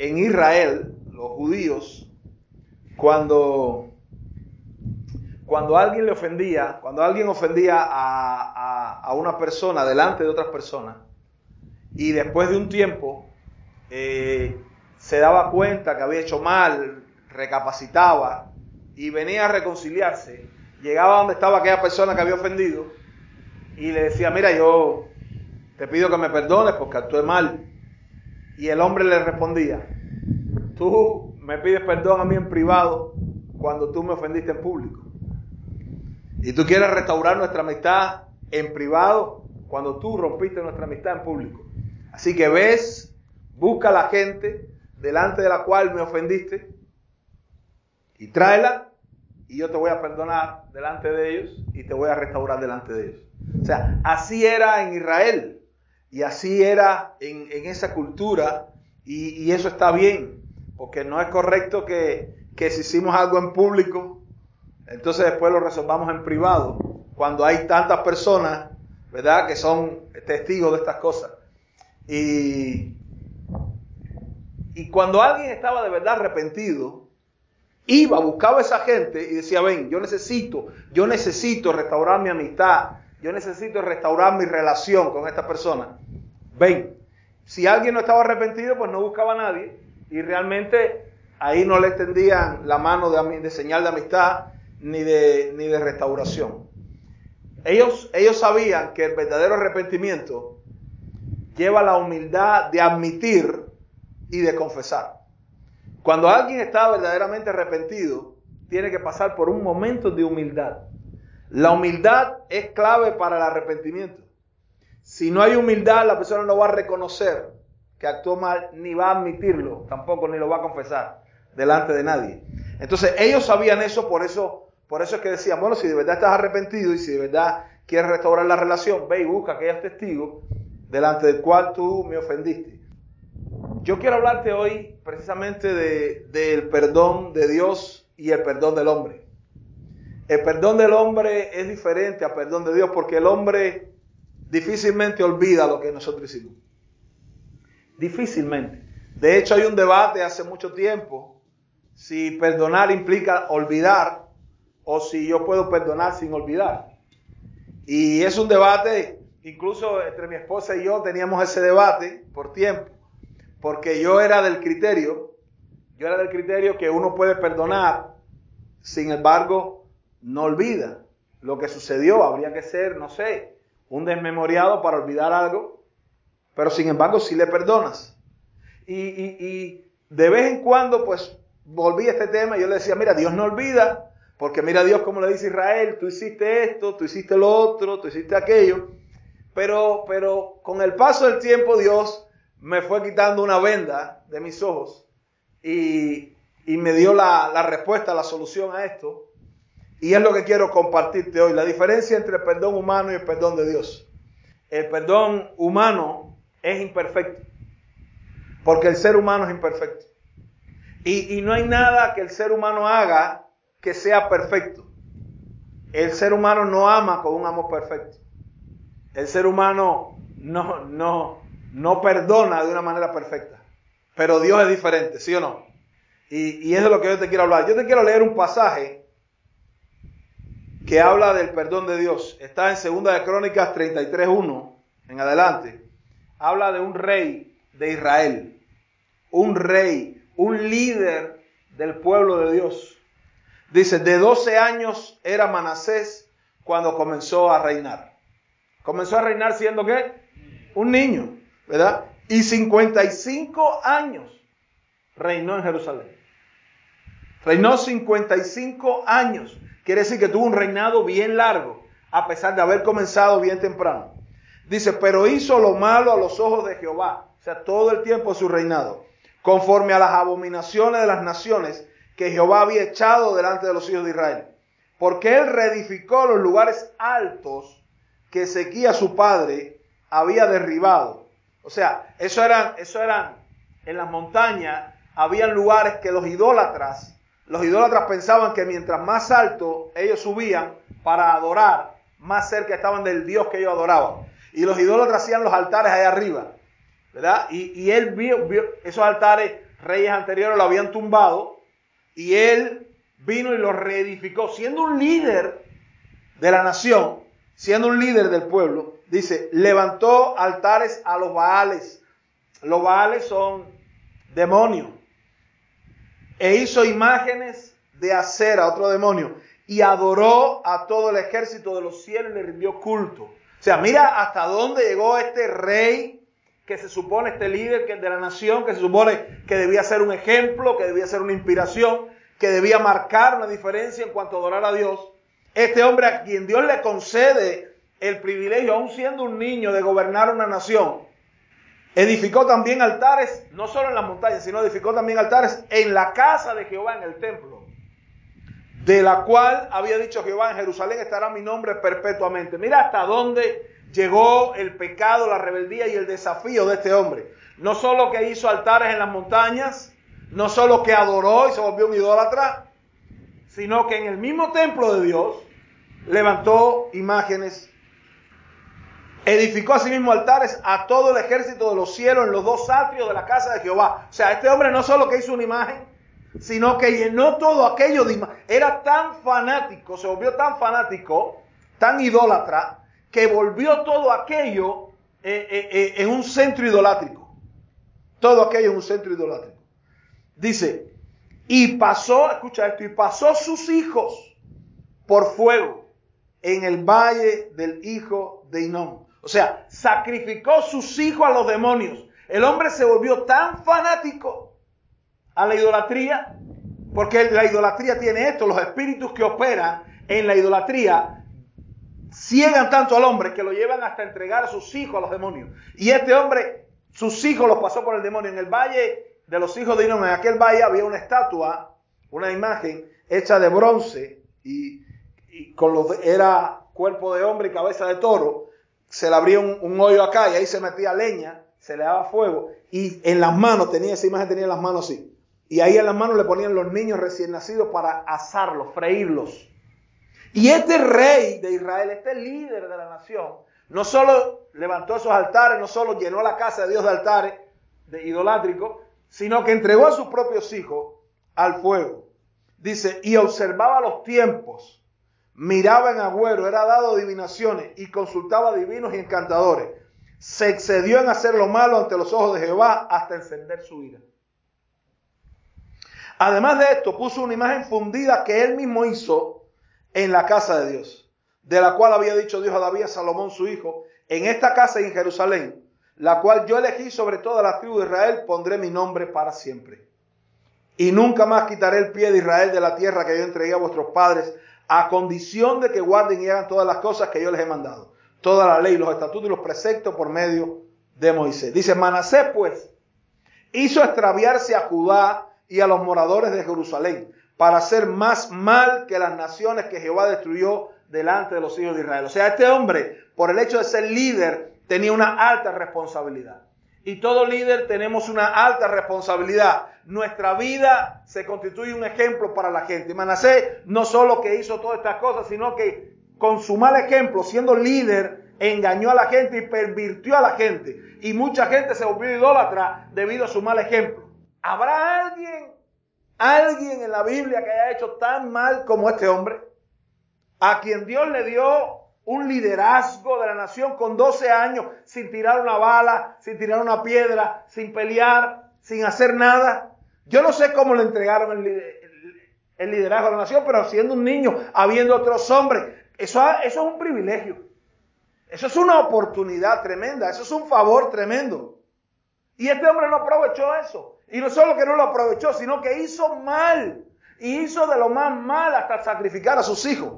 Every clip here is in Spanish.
en Israel, los judíos, cuando, cuando alguien le ofendía, cuando alguien ofendía a, a, una persona delante de otras personas, y después de un tiempo eh, se daba cuenta que había hecho mal, recapacitaba y venía a reconciliarse, llegaba donde estaba aquella persona que había ofendido y le decía, mira, yo te pido que me perdones porque actué mal. Y el hombre le respondía, tú me pides perdón a mí en privado cuando tú me ofendiste en público. Y tú quieres restaurar nuestra amistad en privado cuando tú rompiste nuestra amistad en público. Así que ves, busca a la gente delante de la cual me ofendiste y tráela y yo te voy a perdonar delante de ellos y te voy a restaurar delante de ellos. O sea, así era en Israel. Y así era en, esa cultura y, eso está bien, porque no es correcto que, si hicimos algo en público, entonces después lo resolvamos en privado, cuando hay tantas personas, ¿verdad?, que son testigos de estas cosas. Y, y cuando alguien estaba de verdad arrepentido, iba, buscaba a esa gente y decía, ven, yo necesito, yo necesito restaurar mi amistad, yo necesito restaurar mi relación con esta persona. Ven, si alguien no estaba arrepentido, pues no buscaba a nadie y realmente ahí no le extendían la mano de, señal de amistad ni de, ni de restauración. Ellos, ellos sabían que el verdadero arrepentimiento lleva la humildad de admitir y de confesar. Cuando alguien está verdaderamente arrepentido, tiene que pasar por un momento de humildad. La humildad es clave para el arrepentimiento. Si no hay humildad, la persona no va a reconocer que actuó mal, ni va a admitirlo, tampoco ni lo va a confesar delante de nadie. Entonces ellos sabían eso, por eso, por eso es que decían, bueno, si de verdad estás arrepentido y si de verdad quieres restaurar la relación, ve y busca aquellos testigos delante del cual tú me ofendiste. Yo quiero hablarte hoy precisamente del perdón de Dios y el perdón del hombre. El perdón del hombre es diferente al perdón de Dios porque el hombre difícilmente olvida lo que nosotros hicimos. Difícilmente. De hecho, hay un debate hace mucho tiempo si perdonar implica olvidar o si yo puedo perdonar sin olvidar. Y es un debate, incluso entre mi esposa y yo teníamos ese debate por tiempo, porque yo era del criterio, yo era del criterio que uno puede perdonar, sin embargo, no olvida lo que sucedió. Habría que ser, no sé, un desmemoriado para olvidar algo, pero sin embargo si le perdonas. Y, de vez en cuando, pues, volví a este tema y yo le decía, mira, Dios no olvida, porque mira Dios como le dice Israel, tú hiciste esto, tú hiciste lo otro, tú hiciste aquello. Pero, pero con el paso del tiempo Dios me fue quitando una venda de mis ojos y, me dio la respuesta, la solución a esto. Y es lo que quiero compartirte hoy, la diferencia entre el perdón humano y el perdón de Dios. El perdón humano es imperfecto, porque el ser humano es imperfecto. Y, no hay nada que el ser humano haga que sea perfecto. El ser humano no ama con un amor perfecto. El ser humano no, no, no perdona de una manera perfecta. Pero Dios es diferente, ¿sí o no? Y, y eso es lo que yo te quiero hablar. Yo te quiero leer un pasaje que habla del perdón de Dios. Está en Segunda de Crónicas 33.1 en adelante. Habla de un rey de Israel. Un rey, un líder del pueblo de Dios. Dice, de 12 años era Manasés cuando comenzó a reinar. Comenzó a reinar siendo qué? Un niño, ¿verdad? Y 55 años reinó en Jerusalén. Reinó 55 años. Quiere decir que tuvo un reinado bien largo, a pesar de haber comenzado bien temprano. Dice, pero hizo lo malo a los ojos de Jehová, o sea, todo el tiempo de su reinado, conforme a las abominaciones de las naciones que Jehová había echado delante de los hijos de Israel. Porque él reedificó los lugares altos que Ezequías su padre había derribado. O sea, eso eran, eso eran en las montañas, habían lugares que los idólatras los idólatras pensaban que mientras más alto ellos subían para adorar, más cerca estaban del Dios que ellos adoraban. Y los idólatras hacían los altares allá arriba, ¿verdad? Y, él vio, esos altares reyes anteriores lo habían tumbado y él vino y lo reedificó, siendo un líder de la nación, siendo un líder del pueblo, dice, levantó altares a los Baales. Los Baales son demonios. E hizo imágenes de acera, otro demonio, y adoró a todo el ejército de los cielos y le rindió culto. O sea, mira hasta dónde llegó este rey que se supone, este líder que de la nación, que se supone que debía ser un ejemplo, que debía ser una inspiración, que debía marcar una diferencia en cuanto a adorar a Dios. Este hombre a quien Dios le concede el privilegio, aún siendo un niño, de gobernar una nación, edificó también altares, no solo en las montañas, sino edificó también altares en la casa de Jehová, en el templo, de la cual había dicho Jehová, en Jerusalén estará mi nombre perpetuamente. Mira hasta dónde llegó el pecado, la rebeldía y el desafío de este hombre. No solo que hizo altares en las montañas, no solo que adoró y se volvió un idólatra, sino que en el mismo templo de Dios levantó imágenes, edificó asimismo altares a todo el ejército de los cielos en los dos atrios de la casa de Jehová. O sea, este hombre no solo que hizo una imagen, sino que llenó todo aquello de imagen. Era tan fanático, se volvió tan fanático, tan idólatra, que volvió todo aquello eh, eh, eh, en un centro idolátrico. Todo aquello en un centro idolátrico. Dice, y pasó, escucha esto, y pasó sus hijos por fuego en el valle del hijo de Inón. O sea, sacrificó sus hijos a los demonios. El hombre se volvió tan fanático a la idolatría, porque la idolatría tiene esto, los espíritus que operan en la idolatría ciegan tanto al hombre que lo llevan hasta entregar a sus hijos a los demonios. Y este hombre, sus hijos los pasó por el demonio. En el valle de los hijos de Inón, en aquel valle había una estatua, una imagen hecha de bronce y, con los, era cuerpo de hombre y cabeza de toro. Se le abría un, hoyo acá y ahí se metía leña, se le daba fuego y en las manos tenía esa imagen, tenía las manos así. Y ahí en las manos le ponían los niños recién nacidos para asarlos, freírlos. Y este rey de Israel, este líder de la nación, no solo levantó esos altares, no solo llenó la casa de Dios de altares de idolátricos, sino que entregó a sus propios hijos al fuego. Dice, y observaba los tiempos, miraba en agüero, era dado adivinaciones y consultaba divinos y encantadores. Se excedió en hacer lo malo ante los ojos de Jehová hasta encender su ira. Además de esto, puso una imagen fundida que él mismo hizo en la casa de Dios, de la cual había dicho Dios a David a Salomón su hijo, en esta casa y en Jerusalén, la cual yo elegí sobre toda la tribu de Israel, pondré mi nombre para siempre. Y nunca más quitaré el pie de Israel de la tierra que yo entregué a vuestros padres, a condición de que guarden y hagan todas las cosas que yo les he mandado. Toda la ley, los estatutos y los preceptos por medio de Moisés. Dice, Manasés pues hizo extraviarse a Judá y a los moradores de Jerusalén para hacer más mal que las naciones que Jehová destruyó delante de los hijos de Israel. O sea, este hombre, por el hecho de ser líder, tenía una alta responsabilidad. Y todo líder tenemos una alta responsabilidad. Nuestra vida se constituye un ejemplo para la gente. Manasés no solo que hizo todas estas cosas, sino que con su mal ejemplo, siendo líder, engañó a la gente y pervirtió a la gente. Y mucha gente se volvió idólatra debido a su mal ejemplo. ¿Habrá alguien alguien en la Biblia que haya hecho tan mal como este hombre, a quien Dios le dio un liderazgo de la nación con 12 años, sin tirar una bala, sin tirar una piedra, sin pelear, sin hacer nada. Yo no sé cómo le entregaron el, liderazgo a la nación, pero siendo un niño, habiendo otros hombres, eso, es un privilegio. Eso es una oportunidad tremenda, eso es un favor tremendo. Y este hombre no aprovechó eso. Y no solo que no lo aprovechó, sino que hizo mal. Y hizo de lo más mal hasta sacrificar a sus hijos.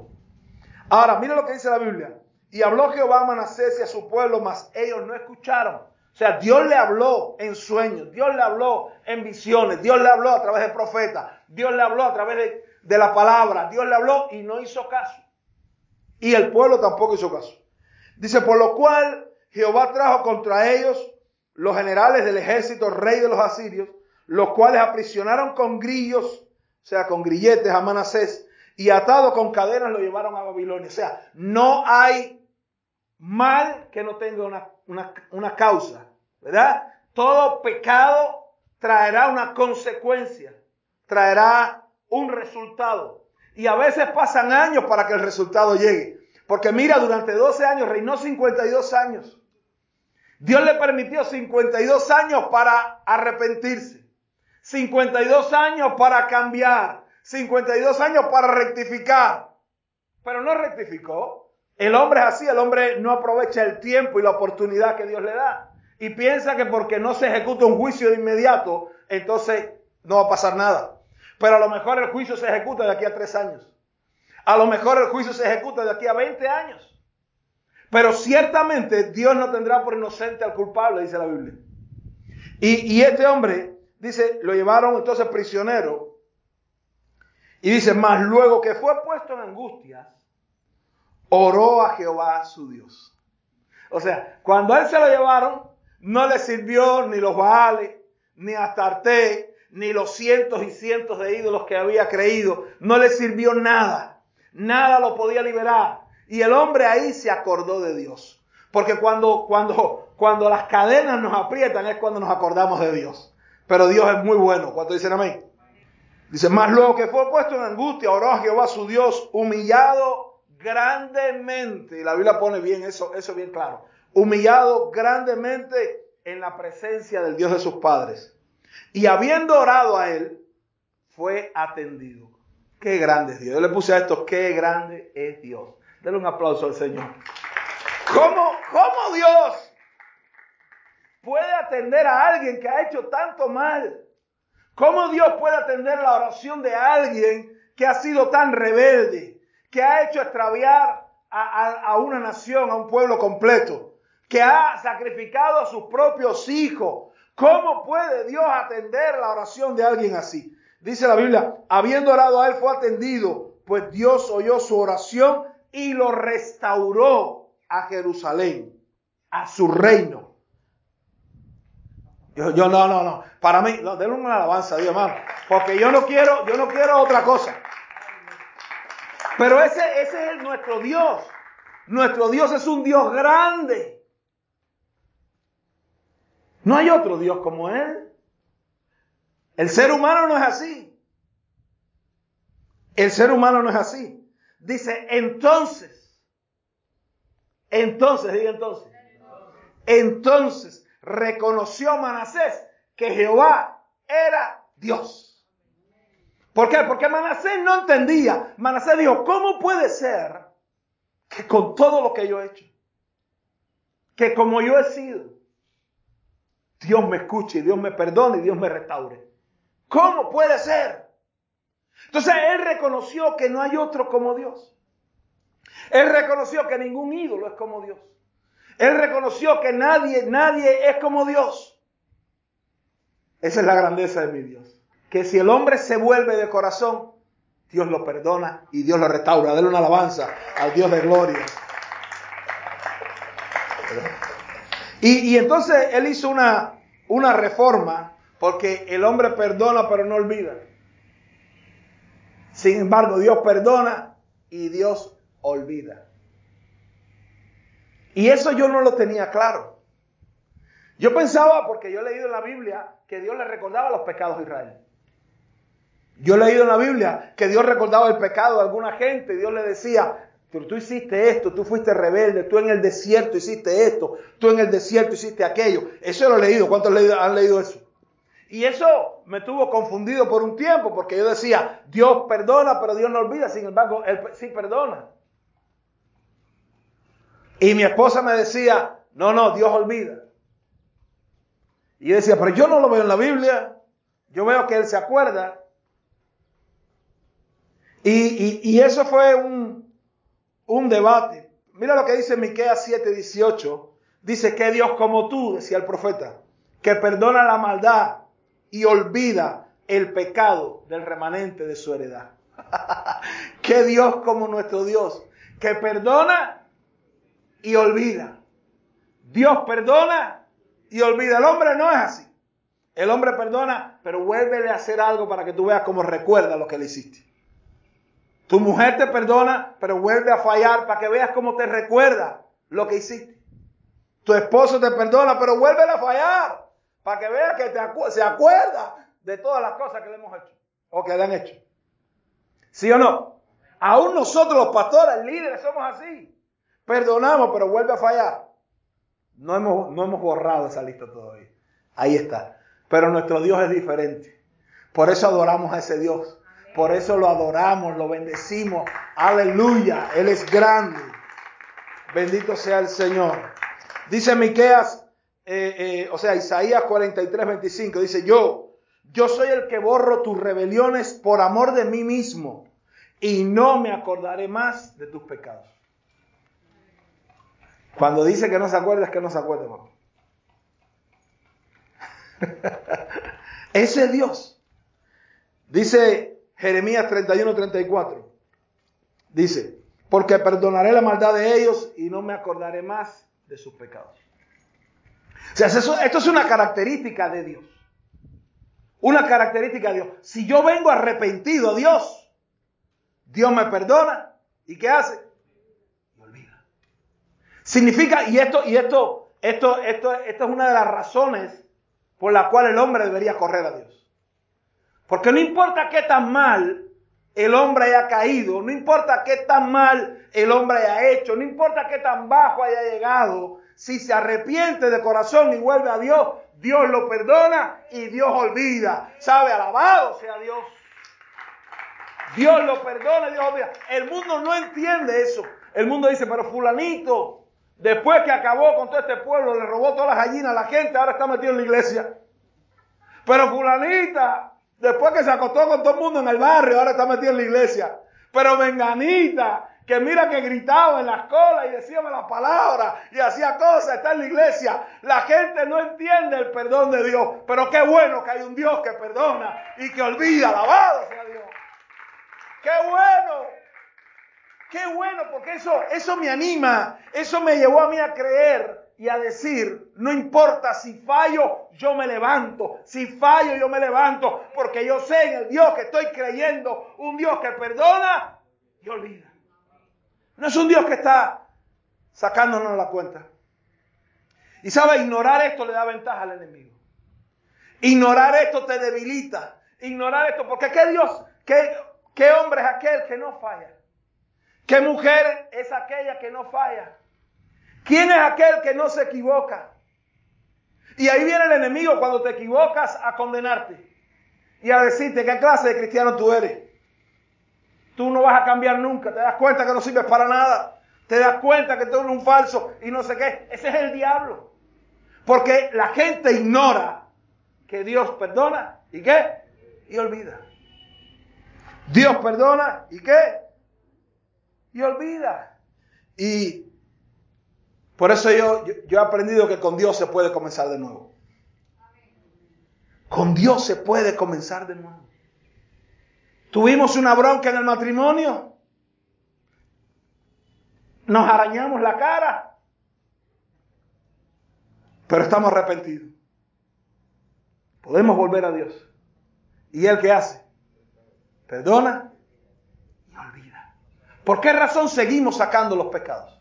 Ahora, mire lo que dice la Biblia. Y habló Jehová a Manasés y a su pueblo, mas ellos no escucharon. O sea, Dios le habló en sueños, Dios le habló en visiones, Dios le habló a través de profetas, Dios le habló a través de, la palabra, Dios le habló y no hizo caso. Y el pueblo tampoco hizo caso. Dice, por lo cual Jehová trajo contra ellos los generales del ejército rey de los asirios los cuales aprisionaron con grillos, o sea, con grilletes a Manasés, y atado con cadenas lo llevaron a Babilonia. O sea, no hay mal que no tenga una, una, una causa, ¿verdad? Todo pecado traerá una consecuencia, traerá un resultado. Y a veces pasan años para que el resultado llegue. Porque mira, durante 12 años reinó 52 años. Dios le permitió 52 años para arrepentirse. 52 años para cambiar. 52 años para rectificar. Pero no rectificó. El hombre es así, el hombre no aprovecha el tiempo y la oportunidad que Dios le da. Y piensa que porque no se ejecuta un juicio de inmediato, entonces no va a pasar nada. Pero a lo mejor el juicio se ejecuta de aquí a tres años. A lo mejor el juicio se ejecuta de aquí a 20 años. Pero ciertamente Dios no tendrá por inocente al culpable, dice la Biblia. Y, y este hombre, dice, lo llevaron entonces prisionero. Y dice, más luego que fue puesto en angustias, oró a Jehová su Dios. O sea, cuando él se lo llevaron, no le sirvió ni los Baales, ni Astarte, ni los cientos y cientos de ídolos que había creído. No le sirvió nada. Nada lo podía liberar. Y el hombre ahí se acordó de Dios. Porque cuando, cuando, cuando las cadenas nos aprietan es cuando nos acordamos de Dios. Pero Dios es muy bueno. ¿Cuánto dicen amén? Dice, más luego que fue puesto en angustia, oró a Jehová su Dios, humillado grandemente. Y la Biblia pone bien eso, eso bien claro. Humillado grandemente en la presencia del Dios de sus padres. Y habiendo orado a él, fue atendido. Qué grande es Dios. Yo le puse a esto, qué grande es Dios. Denle un aplauso al Señor. ¿Cómo, cómo Dios puede atender a alguien que ha hecho tanto mal? ¿Cómo Dios puede atender la oración de alguien que ha sido tan rebelde, que ha hecho extraviar a, a, una nación, a un pueblo completo, que ha sacrificado a sus propios hijos? ¿Cómo puede Dios atender la oración de alguien así? Dice la Biblia, habiendo orado a él fue atendido, pues Dios oyó su oración y lo restauró a Jerusalén, a su reino. Yo, yo no, no, no. Para mí, no, denle una alabanza, Dios hermano. Porque yo no quiero, yo no quiero otra cosa. Pero ese, ese es nuestro Dios. Nuestro Dios es un Dios grande. No hay otro Dios como Él. El ser humano no es así. El ser humano no es así. Dice, entonces, entonces, diga entonces, entonces reconoció Manasés que Jehová era Dios. ¿Por qué? Porque Manasés no entendía. Manasés dijo, ¿cómo puede ser que con todo lo que yo he hecho, que como yo he sido, Dios me escuche, Dios me perdone y Dios me restaure? ¿Cómo puede ser? Entonces él reconoció que no hay otro como Dios. Él reconoció que ningún ídolo es como Dios. Él reconoció que nadie, nadie es como Dios. Esa es la grandeza de mi Dios. Que si el hombre se vuelve de corazón, Dios lo perdona y Dios lo restaura. Dale una alabanza al Dios de gloria. Y, entonces él hizo una, una reforma porque el hombre perdona pero no olvida. Sin embargo, Dios perdona y Dios olvida. Y eso yo no lo tenía claro. Yo pensaba, porque yo he leído en la Biblia, que Dios le recordaba los pecados a Israel. Yo he leído en la Biblia que Dios recordaba el pecado de alguna gente. Dios le decía, pero tú hiciste esto, tú fuiste rebelde, tú en el desierto hiciste esto, tú en el desierto hiciste aquello. Eso lo he leído. ¿Cuántos han leído eso? Y eso me tuvo confundido por un tiempo, porque yo decía, Dios perdona, pero Dios no olvida, sin embargo, Él sí perdona. Y mi esposa me decía, no, no, Dios olvida. Y yo decía, pero yo no lo veo en la Biblia, yo veo que Él se acuerda. Y, eso fue un, un debate. Mira lo que dice Miqueas 7:18. Dice que Dios como tú, decía el profeta, que perdona la maldad y olvida el pecado del remanente de su heredad. que Dios como nuestro Dios, que perdona y olvida. Dios perdona y olvida. El hombre no es así. El hombre perdona, pero vuelve a hacer algo para que tú veas cómo recuerda lo que le hiciste. Tu mujer te perdona, pero vuelve a fallar para que veas cómo te recuerda lo que hiciste. Tu esposo te perdona, pero vuelve a fallar Para que vea que se acuerda de todas las cosas que le hemos hecho o que le han hecho. ¿Sí o no? Aún nosotros los pastores, líderes, somos así. Perdonamos, pero vuelve a fallar. No hemos, no hemos borrado esa lista todavía. Ahí está. Pero nuestro Dios es diferente. Por eso adoramos a ese Dios. Por eso lo adoramos, lo bendecimos. Aleluya. Él es grande. Bendito sea el Señor. Dice Miqueas, eh, eh, o sea, Isaías 43, 25. Dice, yo, yo soy el que borro tus rebeliones por amor de mí mismo. Y no me acordaré más de tus pecados. Cuando dice que no se acuerda, es que no se acuerda, Ese es Dios. Dice Jeremías 31, 34. Dice, porque perdonaré la maldad de ellos y no me acordaré más de sus pecados. O sea, esto es una característica de Dios. Una característica de Dios. Si yo vengo arrepentido a Dios, Dios me perdona. ¿Y qué hace? Me olvida. Significa, y esto, y esto, esto, esto, esto es una de las razones por la cual el hombre debería correr a Dios. Porque no importa qué tan mal el hombre haya caído, no importa qué tan mal el hombre haya hecho, no importa qué tan bajo haya llegado, si se arrepiente de corazón y vuelve a Dios, Dios lo perdona y Dios olvida. ¿Sabe? Alabado sea Dios. Dios lo perdona Dios olvida. El mundo no entiende eso. El mundo dice, pero fulanito, Después que acabó con todo este pueblo, le robó todas las gallinas a la gente, ahora está metido en la iglesia. Pero fulanita, después que se acostó con todo el mundo en el barrio, ahora está metido en la iglesia. Pero venganita, que mira que gritaba en las colas y decía las palabras y hacía cosas, está en la iglesia. La gente no entiende el perdón de Dios, pero qué bueno que hay un Dios que perdona y que olvida, alabado sea Dios. Qué bueno. Qué bueno, porque eso, eso me anima, eso me llevó a mí a creer y a decir, no importa si fallo, yo me levanto, si fallo, yo me levanto, porque yo sé en el Dios que estoy creyendo, un Dios que perdona y olvida. No es un Dios que está sacándonos la cuenta. Y sabe, ignorar esto le da ventaja al enemigo. Ignorar esto te debilita. Ignorar esto, porque ¿qué Dios, qué, qué hombre es aquel que no falla? ¿Qué mujer es aquella que no falla? ¿Quién es aquel que no se equivoca? Y ahí viene el enemigo cuando te equivocas a condenarte y a decirte qué clase de cristiano tú eres. Tú no vas a cambiar nunca, te das cuenta que no sirves para nada, te das cuenta que tú eres un falso y no sé qué. Ese es el diablo. Porque la gente ignora que Dios perdona y qué? Y olvida. Dios perdona y qué? y olvida. Y por eso yo, he aprendido que con Dios se puede comenzar de nuevo. Con Dios se puede comenzar de nuevo. Tuvimos una bronca en el matrimonio. Nos arañamos la cara. Pero estamos arrepentidos. Podemos volver a Dios. ¿Y Él qué hace? Perdona ¿Por qué razón seguimos sacando los pecados?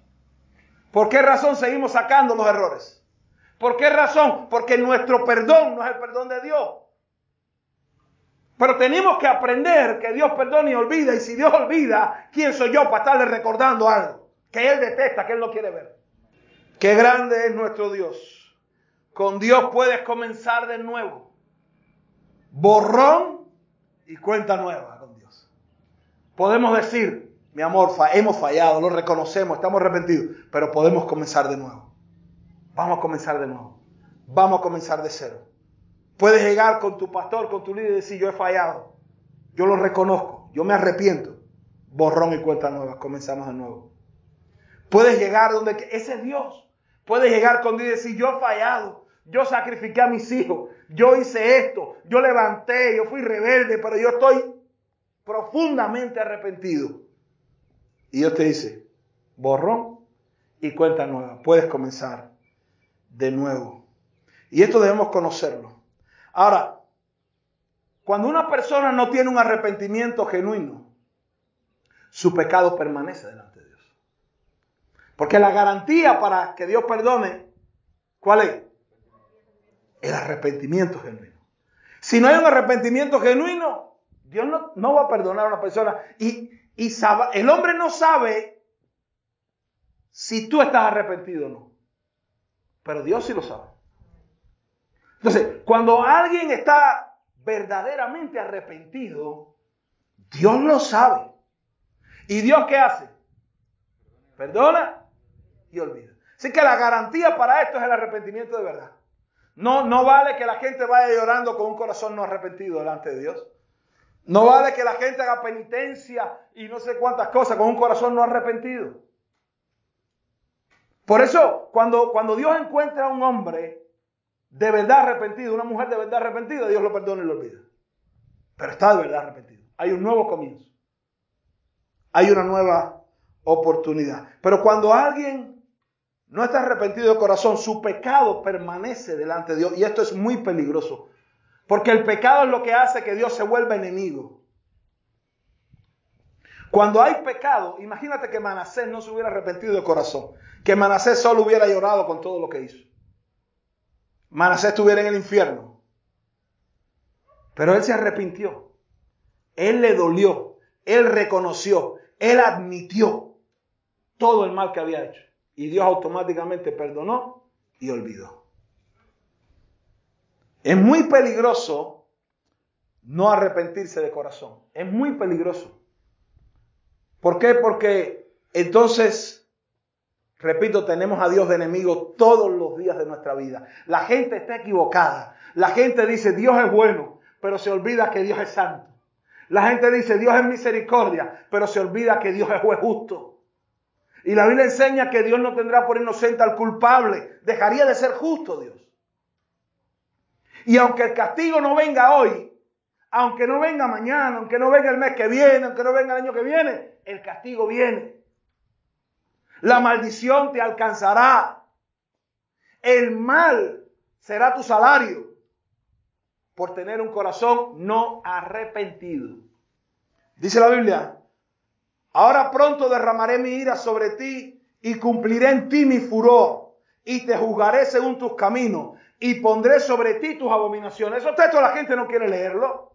¿Por qué razón seguimos sacando los errores? ¿Por qué razón? Porque nuestro perdón no es el perdón de Dios. Pero tenemos que aprender que Dios perdona y olvida. Y si Dios olvida, ¿quién soy yo para estarle recordando algo que Él detesta, que Él no quiere ver? Qué grande es nuestro Dios. Con Dios puedes comenzar de nuevo. Borrón y cuenta nueva con Dios. Podemos decir, mi amor, hemos fallado, lo reconocemos, estamos arrepentidos, pero podemos comenzar de nuevo. Vamos a comenzar de nuevo. Vamos a comenzar de cero. Puedes llegar con tu pastor, con tu líder y decir, yo he fallado. Yo lo reconozco, yo me arrepiento. Borrón y cuenta nueva, comenzamos de nuevo. Puedes llegar donde... Ese es Dios. Puedes llegar con Dios y decir, yo he fallado. Yo sacrifiqué a mis hijos. Yo hice esto. Yo levanté. Yo fui rebelde, pero yo estoy profundamente arrepentido. Y Dios te dice, borrón y cuenta nueva. Puedes comenzar de nuevo. Y esto debemos conocerlo. Ahora, cuando una persona no tiene un arrepentimiento genuino, su pecado permanece delante de Dios. Porque la garantía para que Dios perdone, ¿cuál es? El arrepentimiento genuino. Si no hay un arrepentimiento genuino, Dios no, va a perdonar a una persona. Y, y el hombre no sabe si tú estás arrepentido o no. Pero Dios sí lo sabe. Entonces, cuando alguien está verdaderamente arrepentido, Dios lo sabe. ¿Y Dios qué hace? Perdona y olvida. Así que la garantía para esto es el arrepentimiento de verdad. No, no vale que la gente vaya llorando con un corazón no arrepentido delante de Dios. No vale que la gente haga penitencia y no sé cuántas cosas con un corazón no arrepentido. Por eso, cuando, cuando Dios encuentra a un hombre de verdad arrepentido, una mujer de verdad arrepentida, Dios lo perdona y lo olvida. Pero está de verdad arrepentido. Hay un nuevo comienzo. Hay una nueva oportunidad. Pero cuando alguien no está arrepentido de corazón, su pecado permanece delante de Dios. Y esto es muy peligroso. Porque el pecado es lo que hace que Dios se vuelva enemigo. Cuando hay pecado, imagínate que Manasés no se hubiera arrepentido de corazón, que Manasés solo hubiera llorado con todo lo que hizo. Manasés estuviera en el infierno. Pero él se arrepintió. Él le dolió. Él reconoció. Él admitió todo el mal que había hecho. Y Dios automáticamente perdonó y olvidó. Es muy peligroso no arrepentirse de corazón. Es muy peligroso. ¿Por qué? Porque entonces, repito, tenemos a Dios de enemigo todos los días de nuestra vida. La gente está equivocada. La gente dice Dios es bueno, pero se olvida que Dios es santo. La gente dice Dios es misericordia, pero se olvida que Dios es justo. Y la Biblia enseña que Dios no tendrá por inocente al culpable. Dejaría de ser justo Dios. Y aunque el castigo no venga hoy, aunque no venga mañana, aunque no venga el mes que viene, aunque no venga el año que viene, el castigo viene. La maldición te alcanzará. El mal será tu salario por tener un corazón no arrepentido. Dice la Biblia, ahora pronto derramaré mi ira sobre ti y cumpliré en ti mi furor y te juzgaré según tus caminos y pondré sobre ti tus abominaciones. Esos textos la gente no quiere leerlo.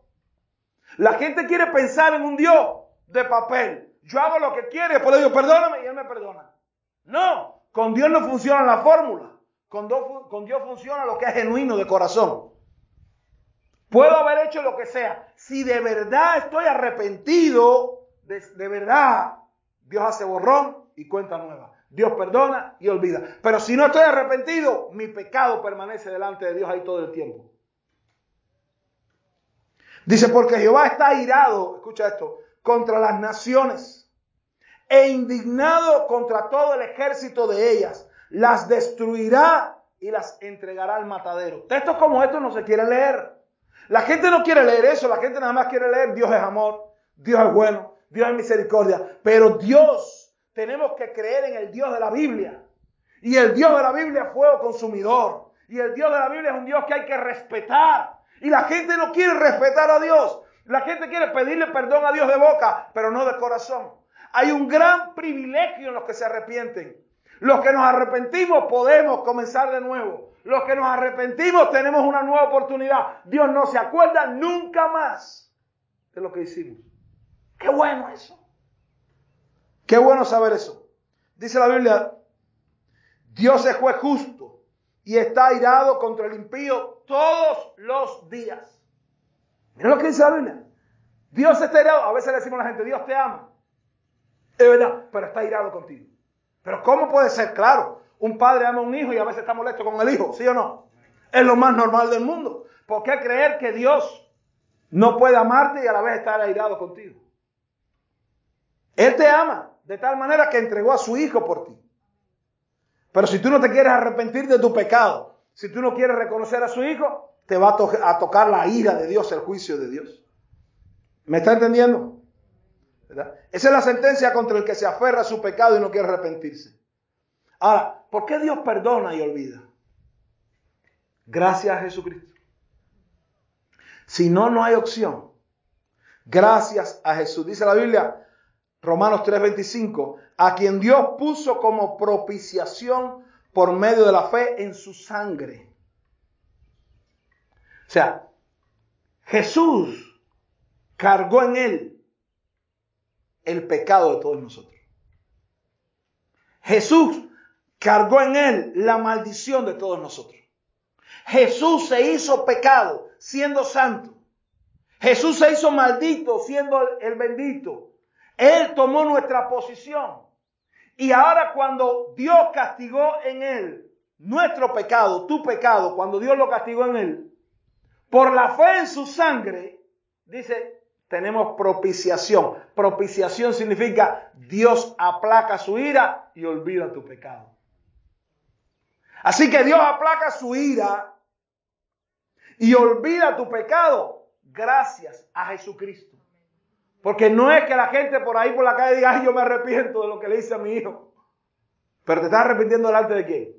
La gente quiere pensar en un Dios de papel. Yo hago lo que quiere, después le digo, perdóname y Él me perdona. No, con Dios no funciona la fórmula. Con Dios, con Dios funciona lo que es genuino de corazón. Puedo haber hecho lo que sea. Si de verdad estoy arrepentido, de, de verdad, Dios hace borrón y cuenta nueva. Dios perdona y olvida. Pero si no estoy arrepentido, mi pecado permanece delante de Dios ahí todo el tiempo. Dice, porque Jehová está irado, escucha esto, contra las naciones e indignado contra todo el ejército de ellas. Las destruirá y las entregará al matadero. Textos como estos no se quieren leer. La gente no quiere leer eso, la gente nada más quiere leer Dios es amor, Dios es bueno, Dios es misericordia. Pero Dios, tenemos que creer en el Dios de la Biblia. Y el Dios de la Biblia es fuego consumidor. Y el Dios de la Biblia es un Dios que hay que respetar. Y la gente no quiere respetar a Dios. La gente quiere pedirle perdón a Dios de boca, pero no de corazón. Hay un gran privilegio en los que se arrepienten. Los que nos arrepentimos podemos comenzar de nuevo. Los que nos arrepentimos tenemos una nueva oportunidad. Dios no se acuerda nunca más de lo que hicimos. Qué bueno eso. Qué bueno saber eso. Dice la Biblia, Dios es juez justo y está airado contra el impío todos los días. Mira lo que dice la Biblia. Dios está irado. A veces le decimos a la gente, Dios te ama. Es verdad, pero está irado contigo. Pero ¿cómo puede ser? Claro, un padre ama a un hijo y a veces está molesto con el hijo, ¿sí o no? Es lo más normal del mundo. ¿Por qué creer que Dios no puede amarte y a la vez estar airado contigo? Él te ama de tal manera que entregó a su hijo por ti. Pero si tú no te quieres arrepentir de tu pecado, si tú no quieres reconocer a su hijo, te va a, tocar la ira de Dios, el juicio de Dios. ¿Me está entendiendo? Esa es la sentencia contra el que se aferra a su pecado y no quiere arrepentirse. Ahora, ¿por qué Dios perdona y olvida? Gracias a Jesucristo. Si no, no hay opción. Gracias a Jesús. Dice la Biblia, Romanos 3:25, a quien Dios puso como propiciación por medio de la fe en su sangre. O sea, Jesús cargó en él el pecado de todos nosotros. Jesús cargó en él la maldición de todos nosotros. Jesús se hizo pecado siendo santo. Jesús se hizo maldito siendo el bendito. Él tomó nuestra posición. Y ahora cuando Dios castigó en él nuestro pecado, tu pecado, cuando Dios lo castigó en él, por la fe en su sangre, dice, tenemos propiciación. Propiciación significa Dios aplaca su ira y olvida tu pecado. Así que Dios aplaca su ira y olvida tu pecado gracias a Jesucristo. Porque no es que la gente por ahí por la calle diga, Ay, yo me arrepiento de lo que le hice a mi hijo. Pero te estás arrepintiendo delante de quién?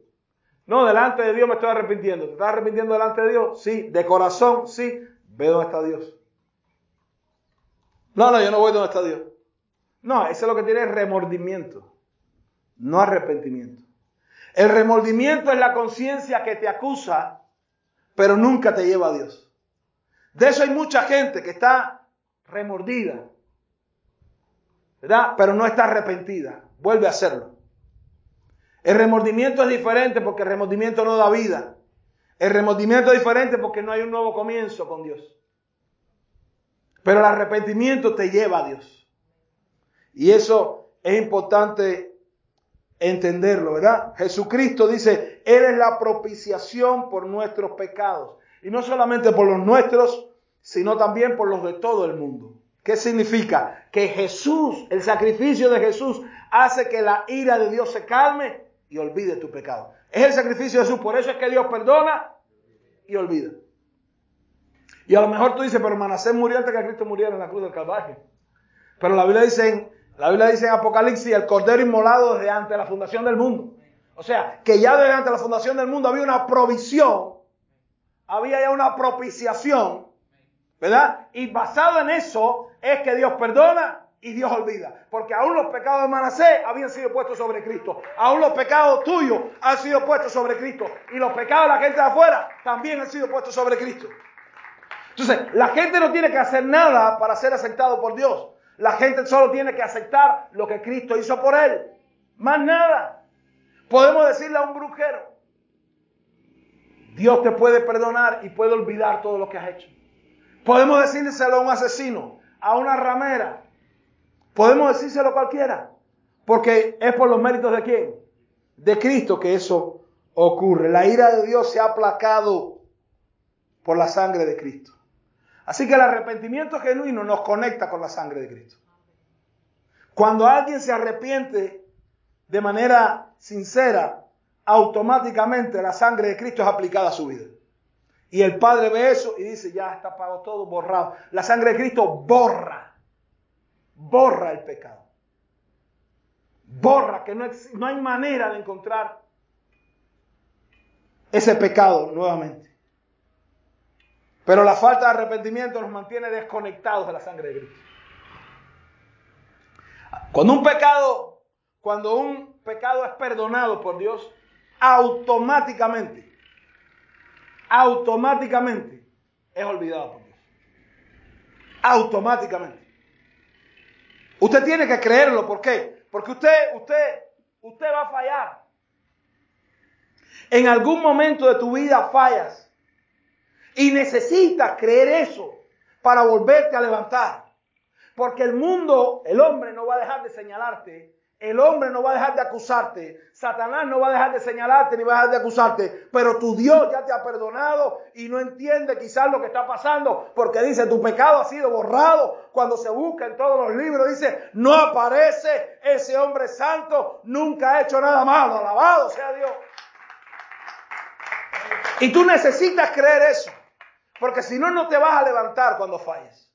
No, delante de Dios me estoy arrepintiendo. ¿Te estás arrepintiendo delante de Dios? Sí. ¿De corazón? Sí. Ve dónde está Dios. No, no, yo no voy donde está Dios. No, eso es lo que tiene remordimiento, no arrepentimiento. El remordimiento es la conciencia que te acusa, pero nunca te lleva a Dios. De eso hay mucha gente que está remordida, ¿verdad? Pero no está arrepentida. Vuelve a hacerlo. El remordimiento es diferente porque el remordimiento no da vida. El remordimiento es diferente porque no hay un nuevo comienzo con Dios. Pero el arrepentimiento te lleva a Dios. Y eso es importante entenderlo, ¿verdad? Jesucristo dice, Él es la propiciación por nuestros pecados. Y no solamente por los nuestros, sino también por los de todo el mundo. ¿Qué significa? Que Jesús, el sacrificio de Jesús, hace que la ira de Dios se calme y olvide tu pecado. Es el sacrificio de Jesús, por eso es que Dios perdona y olvida. Y a lo mejor tú dices, pero Manasés murió antes que Cristo muriera en la cruz del Calvario. Pero la Biblia dice en, la Biblia dice en Apocalipsis, el cordero inmolado desde antes de la fundación del mundo. O sea, que ya desde antes de la fundación del mundo había una provisión, había ya una propiciación ¿Verdad? Y basado en eso es que Dios perdona y Dios olvida. Porque aún los pecados de Manasés habían sido puestos sobre Cristo. Aún los pecados tuyos han sido puestos sobre Cristo. Y los pecados de la gente de afuera también han sido puestos sobre Cristo. Entonces, la gente no tiene que hacer nada para ser aceptado por Dios. La gente solo tiene que aceptar lo que Cristo hizo por él. Más nada. Podemos decirle a un brujero, Dios te puede perdonar y puede olvidar todo lo que has hecho. Podemos decírselo a un asesino, a una ramera. Podemos decírselo a cualquiera. Porque es por los méritos de quién? De Cristo que eso ocurre. La ira de Dios se ha aplacado por la sangre de Cristo. Así que el arrepentimiento genuino nos conecta con la sangre de Cristo. Cuando alguien se arrepiente de manera sincera, automáticamente la sangre de Cristo es aplicada a su vida. Y el Padre ve eso y dice, ya está pago todo, borrado. La sangre de Cristo borra, borra el pecado. Borra, que no, no hay manera de encontrar ese pecado nuevamente. Pero la falta de arrepentimiento nos mantiene desconectados de la sangre de Cristo. Cuando un pecado, cuando un pecado es perdonado por Dios, automáticamente automáticamente es olvidado por Dios. Automáticamente. Usted tiene que creerlo, ¿por qué? Porque usted, usted, usted va a fallar. En algún momento de tu vida fallas. Y necesitas creer eso para volverte a levantar. Porque el mundo, el hombre no va a dejar de señalarte el hombre no va a dejar de acusarte, Satanás no va a dejar de señalarte ni va a dejar de acusarte, pero tu Dios ya te ha perdonado y no entiende quizás lo que está pasando, porque dice, tu pecado ha sido borrado. Cuando se busca en todos los libros, dice, no aparece ese hombre santo, nunca ha hecho nada malo, alabado sea Dios. Y tú necesitas creer eso, porque si no, no te vas a levantar cuando falles.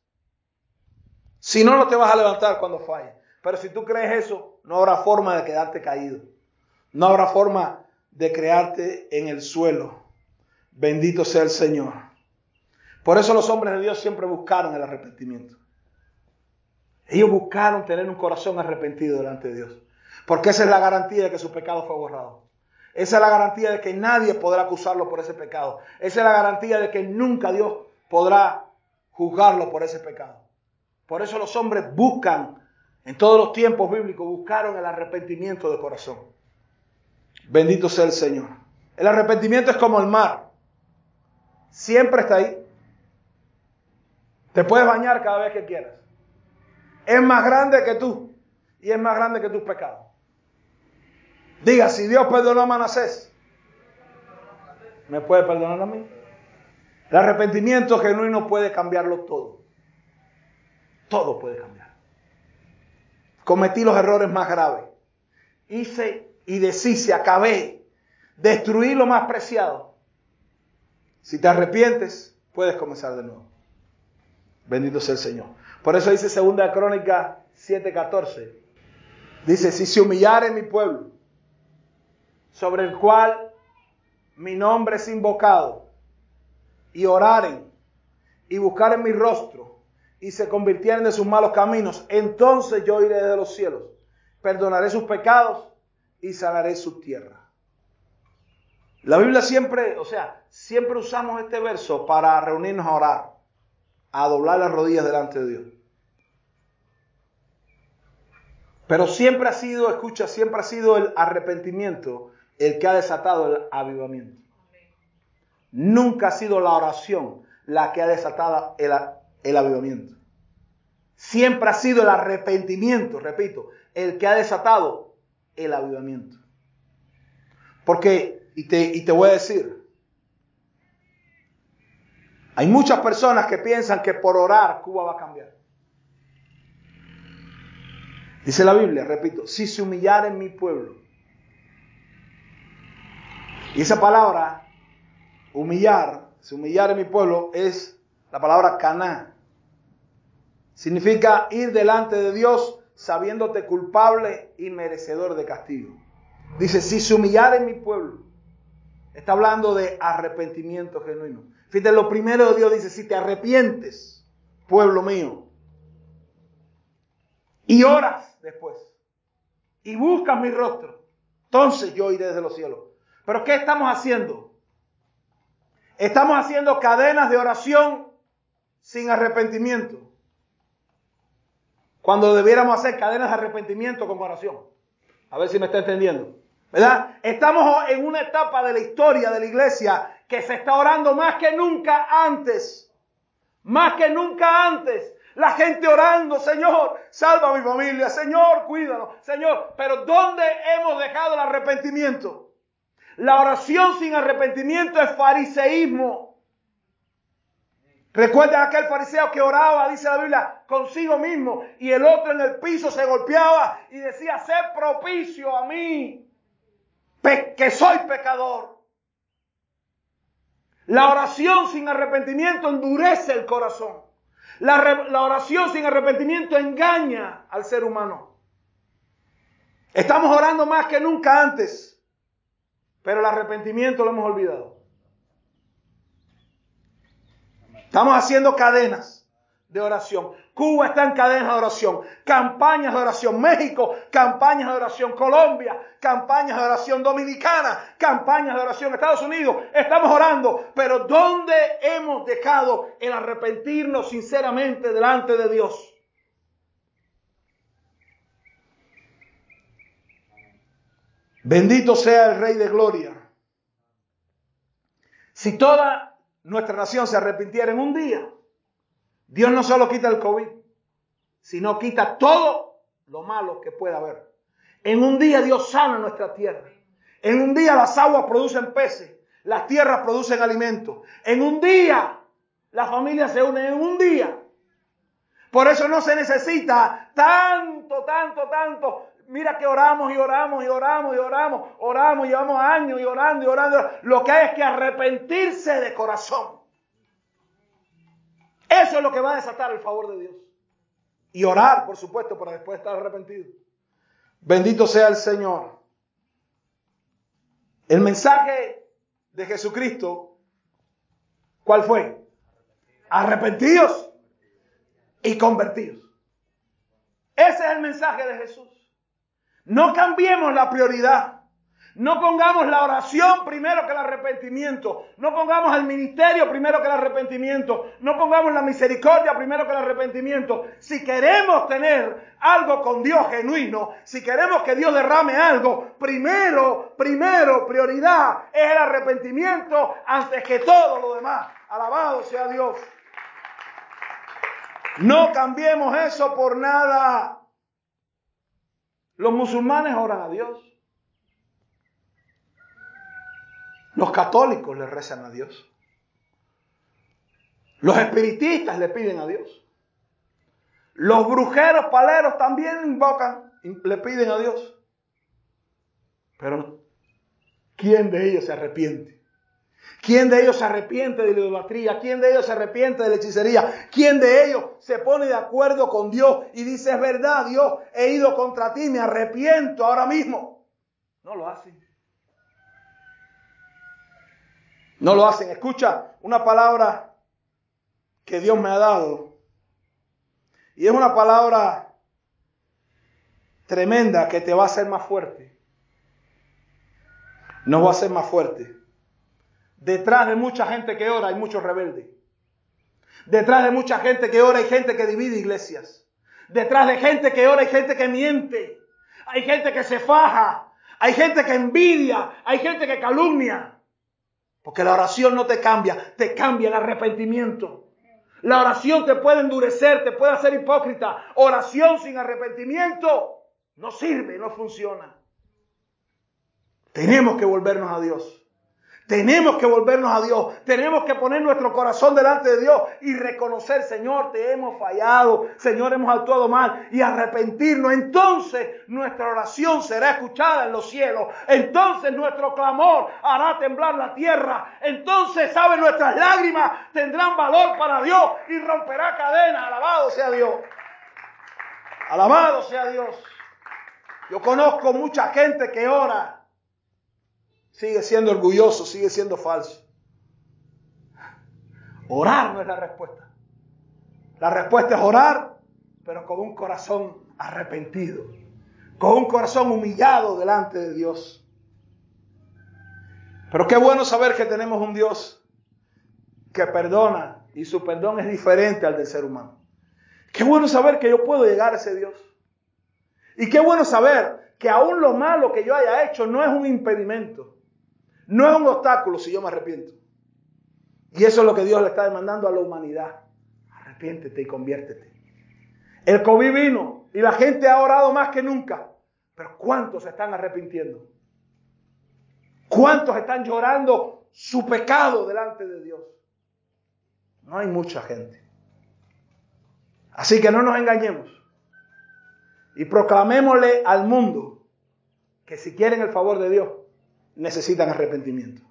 Si no, no te vas a levantar cuando falles. Pero si tú crees eso, no habrá forma de quedarte caído. No habrá forma de crearte en el suelo. Bendito sea el Señor. Por eso los hombres de Dios siempre buscaron el arrepentimiento. Ellos buscaron tener un corazón arrepentido delante de Dios. Porque esa es la garantía de que su pecado fue borrado. Esa es la garantía de que nadie podrá acusarlo por ese pecado. Esa es la garantía de que nunca Dios podrá juzgarlo por ese pecado. Por eso los hombres buscan, en todos los tiempos bíblicos, buscaron el arrepentimiento de corazón. Bendito sea el Señor. El arrepentimiento es como el mar. Siempre está ahí. Te puedes bañar cada vez que quieras. Es más grande que tú y es más grande que tus pecados. Diga, si Dios perdonó a Manasés, ¿me puede perdonar a mí? El arrepentimiento genuino puede cambiarlo todo. Todo puede cambiar. Cometí los errores más graves. Hice y deshice, acabé, destruí lo más preciado. Si te arrepientes, puedes comenzar de nuevo. Bendito sea el Señor. Por eso dice segunda crónica 7:14. Dice, si se humillare mi pueblo, sobre el cual mi nombre es invocado, y oraren, y buscaren mi rostro, y se convirtieren de sus malos caminos, entonces yo iré de los cielos, perdonaré sus pecados y sanaré su tierra. La Biblia siempre, o sea, siempre usamos este verso para reunirnos a orar, a doblar las rodillas delante de Dios. Pero siempre ha sido, escucha, siempre ha sido el arrepentimiento el que ha desatado el avivamiento. Nunca ha sido la oración la que ha desatado el, el avivamiento. Siempre ha sido el arrepentimiento, repito, el que ha desatado el avivamiento. Porque, y te, y te voy a decir, hay muchas personas que piensan que por orar Cuba va a cambiar. Dice la Biblia, repito, si se humillara en mi pueblo. Y esa palabra, humillar, se humillar en mi pueblo, es la palabra caná. Significa ir delante de Dios sabiéndote culpable y merecedor de castigo. Dice, si se humillara en mi pueblo, está hablando de arrepentimiento genuino. Fíjate, lo primero de Dios dice, si te arrepientes, pueblo mío, y oras después, y buscas mi rostro, entonces yo iré desde los cielos. Pero ¿qué estamos haciendo? Estamos haciendo cadenas de oración sin arrepentimiento. Cuando debiéramos hacer cadenas de arrepentimiento con oración. A ver si me está entendiendo. ¿Verdad? Estamos en una etapa de la historia de la iglesia que se está orando más que nunca antes. Más que nunca antes. La gente orando, Señor, salva a mi familia, Señor, cuídanos, Señor. Pero ¿dónde hemos dejado el arrepentimiento? La oración sin arrepentimiento es fariseísmo. Recuerda aquel fariseo que oraba, dice la Biblia, consigo mismo, y el otro en el piso se golpeaba y decía, sé propicio a mí, que soy pecador. La oración sin arrepentimiento endurece el corazón. La, la, oración sin arrepentimiento engaña al ser humano. Estamos orando más que nunca antes, pero el arrepentimiento lo hemos olvidado. Estamos haciendo cadenas de oración. Cuba está en cadenas de oración, campañas de oración. México, campañas de oración. Colombia, campañas de oración. Dominicana, campañas de oración. Estados Unidos, estamos orando. Pero ¿dónde hemos dejado el arrepentirnos sinceramente delante de Dios? Bendito sea el Rey de Gloria. Si toda nuestra nación se arrepintiera en un día, Dios no solo quita el COVID, sino quita todo lo malo que pueda haber. En un día Dios sana nuestra tierra. En un día las aguas producen peces, las tierras producen alimentos. En un día las familias se unen, en un día. Por eso no se necesita tanto, tanto, tanto. Mira que oramos y oramos y oramos y oramos, oramos, llevamos años y orando y orando. Lo que hay es que arrepentirse de corazón. Eso es lo que va a desatar el favor de Dios. Y orar, por supuesto, para después estar arrepentido. Bendito sea el Señor. El mensaje de Jesucristo, ¿cuál fue? Arrepentidos y convertidos. Ese es el mensaje de Jesús. No cambiemos la prioridad. No pongamos la oración primero que el arrepentimiento. No pongamos el ministerio primero que el arrepentimiento. No pongamos la misericordia primero que el arrepentimiento. Si queremos tener algo con Dios genuino, si queremos que Dios derrame algo, primero, primero, prioridad es el arrepentimiento antes que todo lo demás. Alabado sea Dios. No cambiemos eso por nada. Los musulmanes oran a Dios. Los católicos le rezan a Dios. Los espiritistas le piden a Dios. Los brujeros paleros también invocan, le piden a Dios. Pero, ¿quién de ellos se arrepiente? ¿Quién de ellos se arrepiente de la idolatría? ¿Quién de ellos se arrepiente de la hechicería? ¿Quién de ellos se pone de acuerdo con Dios y dice, es verdad, Dios, he ido contra ti, me arrepiento ahora mismo? No lo hacen. No lo hacen. Escucha una palabra que Dios me ha dado. Y es una palabra tremenda que te va a hacer más fuerte. Nos va a hacer más fuerte. Detrás de mucha gente que ora hay muchos rebeldes. Detrás de mucha gente que ora hay gente que divide iglesias. Detrás de gente que ora hay gente que miente. Hay gente que se faja. Hay gente que envidia. Hay gente que calumnia. Porque la oración no te cambia, te cambia el arrepentimiento. La oración te puede endurecer, te puede hacer hipócrita. Oración sin arrepentimiento no sirve, no funciona. Tenemos que volvernos a Dios. Tenemos que volvernos a Dios. Tenemos que poner nuestro corazón delante de Dios y reconocer, Señor, te hemos fallado. Señor, hemos actuado mal y arrepentirnos. Entonces nuestra oración será escuchada en los cielos. Entonces nuestro clamor hará temblar la tierra. Entonces, ¿sabe? Nuestras lágrimas tendrán valor para Dios y romperá cadenas. Alabado sea Dios. Alabado sea Dios. Yo conozco mucha gente que ora sigue siendo orgulloso, sigue siendo falso. Orar no es la respuesta. La respuesta es orar, pero con un corazón arrepentido, con un corazón humillado delante de Dios. Pero qué bueno saber que tenemos un Dios que perdona y su perdón es diferente al del ser humano. Qué bueno saber que yo puedo llegar a ese Dios. Y qué bueno saber que aún lo malo que yo haya hecho no es un impedimento. No es un obstáculo si yo me arrepiento. Y eso es lo que Dios le está demandando a la humanidad. Arrepiéntete y conviértete. El COVID vino y la gente ha orado más que nunca. Pero ¿cuántos se están arrepintiendo? ¿Cuántos están llorando su pecado delante de Dios? No hay mucha gente. Así que no nos engañemos. Y proclamémosle al mundo que si quieren el favor de Dios, necesitan arrepentimiento.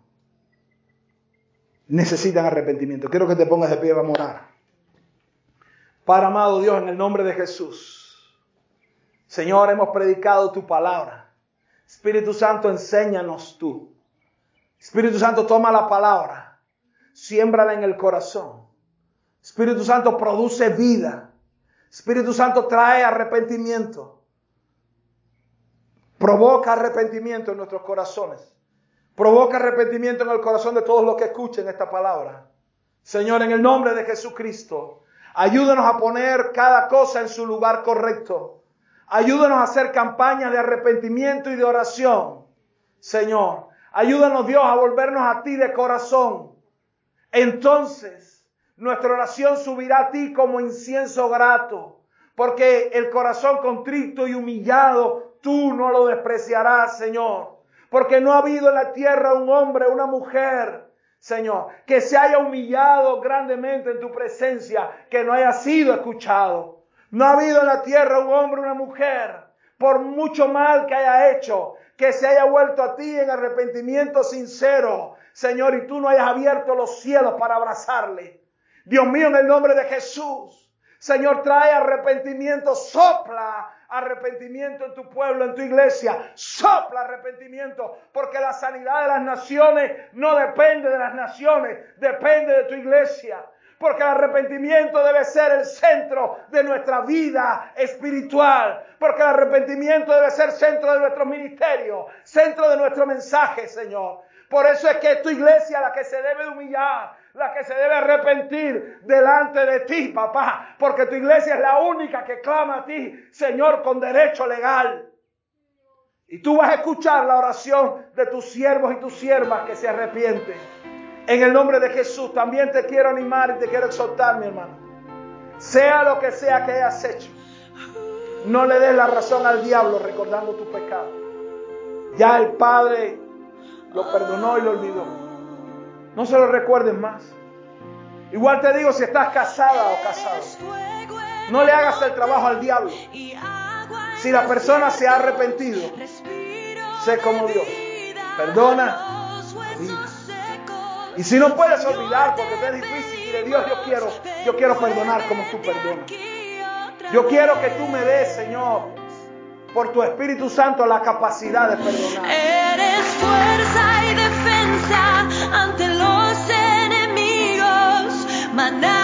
Necesitan arrepentimiento. Quiero que te pongas de pie, vamos a orar. Para amado Dios, en el nombre de Jesús. Señor, hemos predicado tu palabra. Espíritu Santo, enséñanos tú. Espíritu Santo, toma la palabra. Siémbrala en el corazón. Espíritu Santo, produce vida. Espíritu Santo, trae arrepentimiento. Provoca arrepentimiento en nuestros corazones. Provoca arrepentimiento en el corazón de todos los que escuchen esta palabra. Señor, en el nombre de Jesucristo, ayúdanos a poner cada cosa en su lugar correcto. Ayúdanos a hacer campañas de arrepentimiento y de oración. Señor, ayúdanos Dios a volvernos a ti de corazón. Entonces, nuestra oración subirá a ti como incienso grato, porque el corazón contrito y humillado, tú no lo despreciarás, Señor porque no ha habido en la tierra un hombre, una mujer, Señor, que se haya humillado grandemente en tu presencia, que no haya sido escuchado. No ha habido en la tierra un hombre, una mujer, por mucho mal que haya hecho, que se haya vuelto a ti en arrepentimiento sincero, Señor, y tú no hayas abierto los cielos para abrazarle. Dios mío, en el nombre de Jesús, Señor, trae arrepentimiento, sopla arrepentimiento en tu pueblo, en tu iglesia. Sopla arrepentimiento, porque la sanidad de las naciones no depende de las naciones, depende de tu iglesia. porque el arrepentimiento debe ser el centro de nuestra vida espiritual, porque el arrepentimiento debe ser centro de nuestro ministerio, centro de nuestro mensaje, Señor. Por eso es que es tu iglesia la que se debe humillar, la que se debe arrepentir delante de ti, papá, porque tu iglesia es la única que clama a ti, Señor, con derecho legal. Y tú vas a escuchar la oración de tus siervos y tus siervas que se arrepienten. En el nombre de Jesús también te quiero animar y te quiero exhortar, mi hermano. Sea lo que sea que hayas hecho, no le des la razón al diablo recordando tu pecado. Ya el Padre lo perdonó y lo olvidó. No se lo recuerden más. Igual te digo si estás casada o casado. No le hagas el trabajo al diablo. Si la persona se ha arrepentido, sé como Dios. Perdona, Y si no puedes olvidar porque te es difícil, dile Dios, yo quiero, yo quiero perdonar como tú perdonas. Yo quiero que tú me des, Señor, por tu Espíritu Santo la capacidad de perdonar. Eres fuerza now.